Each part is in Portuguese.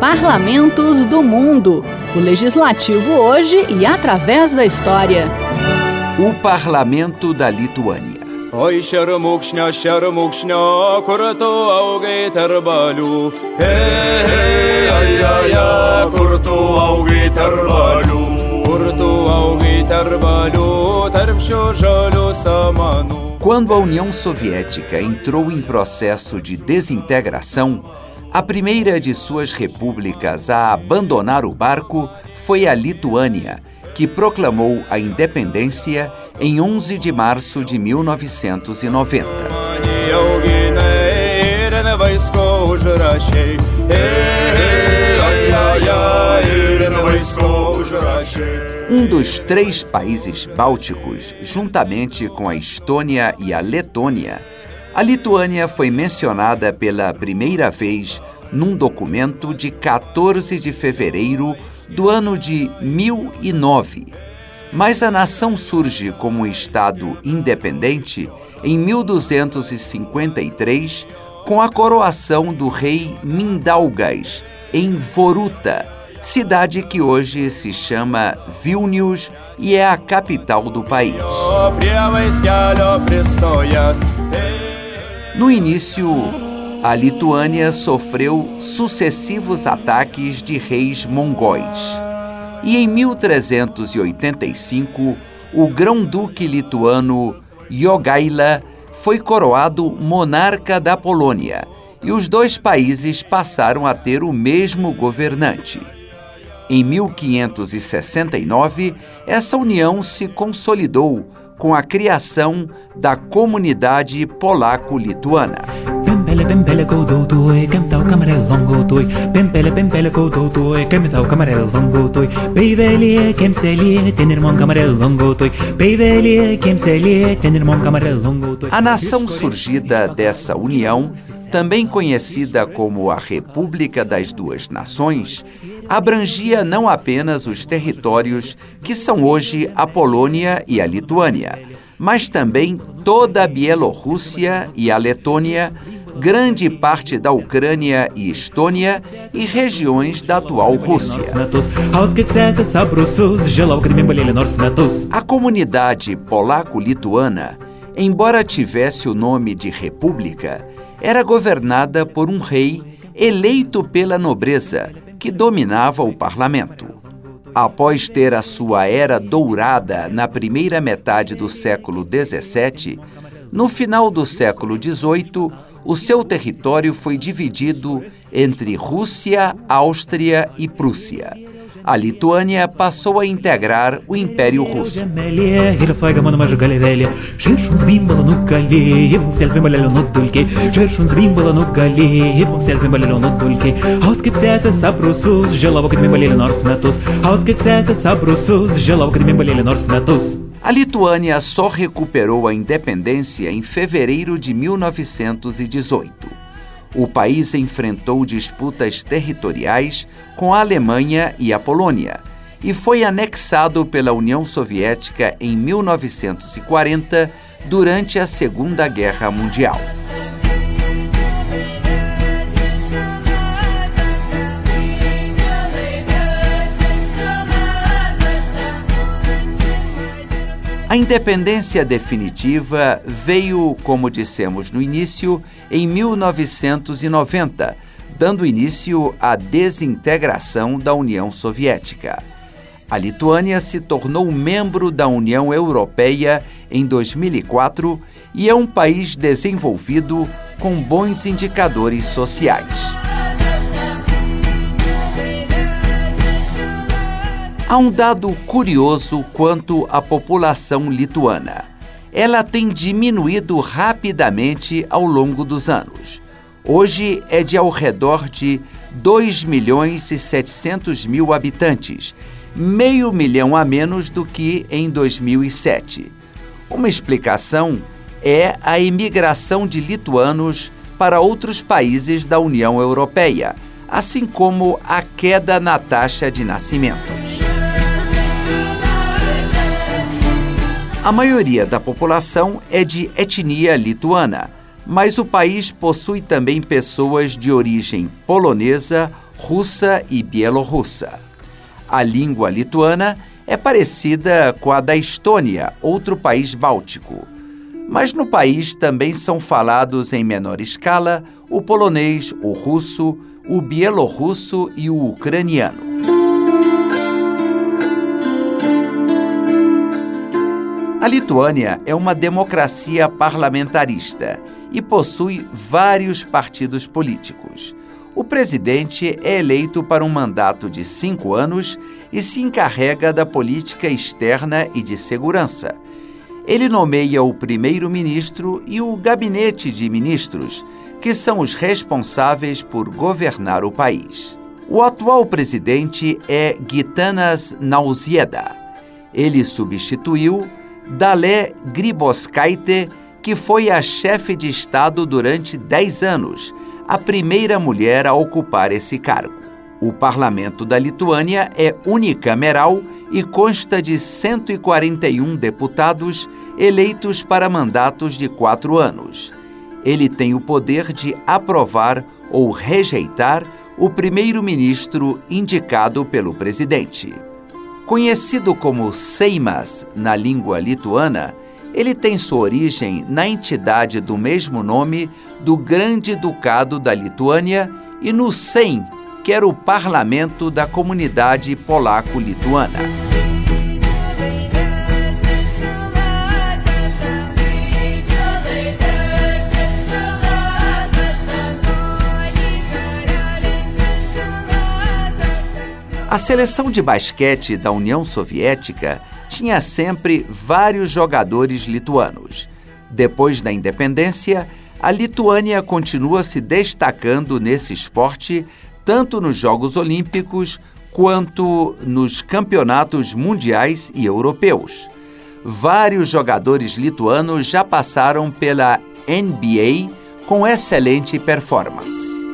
Parlamentos do Mundo. O legislativo hoje e através da história. O Parlamento da Lituânia. Oi auge auge Quando a União Soviética entrou em processo de desintegração, a primeira de suas repúblicas a abandonar o barco foi a Lituânia que proclamou a independência em 11 de março de 1990. Um dos três países bálticos, juntamente com a Estônia e a Letônia, a Lituânia foi mencionada pela primeira vez num documento de 14 de fevereiro do ano de 1009. Mas a nação surge como Estado independente em 1253, com a coroação do rei Mindaugas, em Voruta, cidade que hoje se chama Vilnius e é a capital do país. No início, a Lituânia sofreu sucessivos ataques de reis mongóis. E em 1385, o grão-duque lituano Jogaila foi coroado monarca da Polônia e os dois países passaram a ter o mesmo governante. Em 1569, essa união se consolidou com a criação da Comunidade Polaco-Lituana. A nação surgida dessa união, também conhecida como a República das Duas Nações, abrangia não apenas os territórios que são hoje a Polônia e a Lituânia, mas também toda a Bielorrússia e a Letônia, grande parte da Ucrânia e Estônia e regiões da atual Rússia. A comunidade polaco-lituana, embora tivesse o nome de república, era governada por um rei eleito pela nobreza, que dominava o parlamento. Após ter a sua era dourada na primeira metade do século XVII, no final do século XVIII, o seu território foi dividido entre Rússia, Áustria e Prússia. A Lituânia passou a integrar o Império Russo. A Lituânia só recuperou a independência em fevereiro de 1918. O país enfrentou disputas territoriais com a Alemanha e a Polônia e foi anexado pela União Soviética em 1940 durante a Segunda Guerra Mundial. A independência definitiva veio, como dissemos no início, em 1990, dando início à desintegração da União Soviética. A Lituânia se tornou membro da União Europeia em 2004 e é um país desenvolvido com bons indicadores sociais. Há um dado curioso quanto à população lituana. Ela tem diminuído rapidamente ao longo dos anos. Hoje é de ao redor de 2 milhões e 700 mil habitantes, meio milhão a menos do que em 2007. Uma explicação é a imigração de lituanos para outros países da União Europeia, assim como a queda na taxa de nascimentos. A maioria da população é de etnia lituana, Mas o país possui também pessoas de origem polonesa, russa e bielorrussa. A língua lituana é parecida com a da Estônia, outro país báltico. Mas no país também são falados em menor escala o polonês, o russo, o bielorrusso e o ucraniano. A Lituânia é uma democracia parlamentarista e possui vários partidos políticos. O presidente é eleito para um mandato de cinco anos e se encarrega da política externa e de segurança. Ele nomeia o primeiro-ministro e o gabinete de ministros, que são os responsáveis por governar o país. O atual presidente é Gitanas Nausėda. Ele substituiu Dalé Grybauskaite, que foi a chefe de Estado durante 10 anos, a primeira mulher a ocupar esse cargo. O parlamento da Lituânia é unicameral e consta de 141 deputados eleitos para mandatos de quatro anos. Ele tem o poder de aprovar ou rejeitar o primeiro-ministro indicado pelo presidente. Conhecido como Seimas na língua lituana, ele tem sua origem na entidade do mesmo nome do Grande Ducado da Lituânia e no Seim, que era o parlamento da comunidade polaco-lituana. A seleção de basquete da União Soviética tinha sempre vários jogadores lituanos. Depois da independência, a Lituânia continua se destacando nesse esporte, tanto nos Jogos Olímpicos quanto nos campeonatos mundiais e europeus. Vários jogadores lituanos já passaram pela NBA com excelente performance.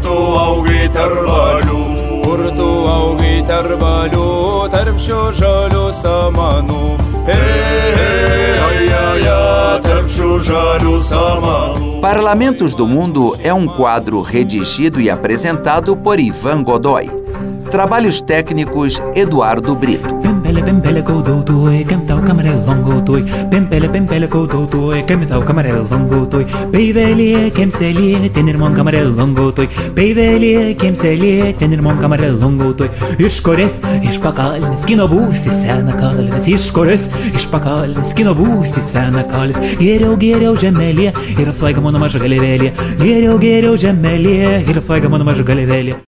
Tu augai tarp balių. Kur tu augai tarp balių, tarp šio žalių samanų. Hei, hei, ai, ai, ai, tarp šio žalių samanų. Parlamentos do Mundo é um quadro redigido e apresentado por Ivan Godoy. trabalhos técnicos Eduardo Brito. Iš kuris, iš pakalnis, kino būsi sena kalnis, iš kuris, iš pakalnis, kino būsi sena kalnis, geriau, geriau žemelė ir apsvaiga mano maža galvėlė, geriau, geriau žemelė ir apsvaiga mano maža galvėlė.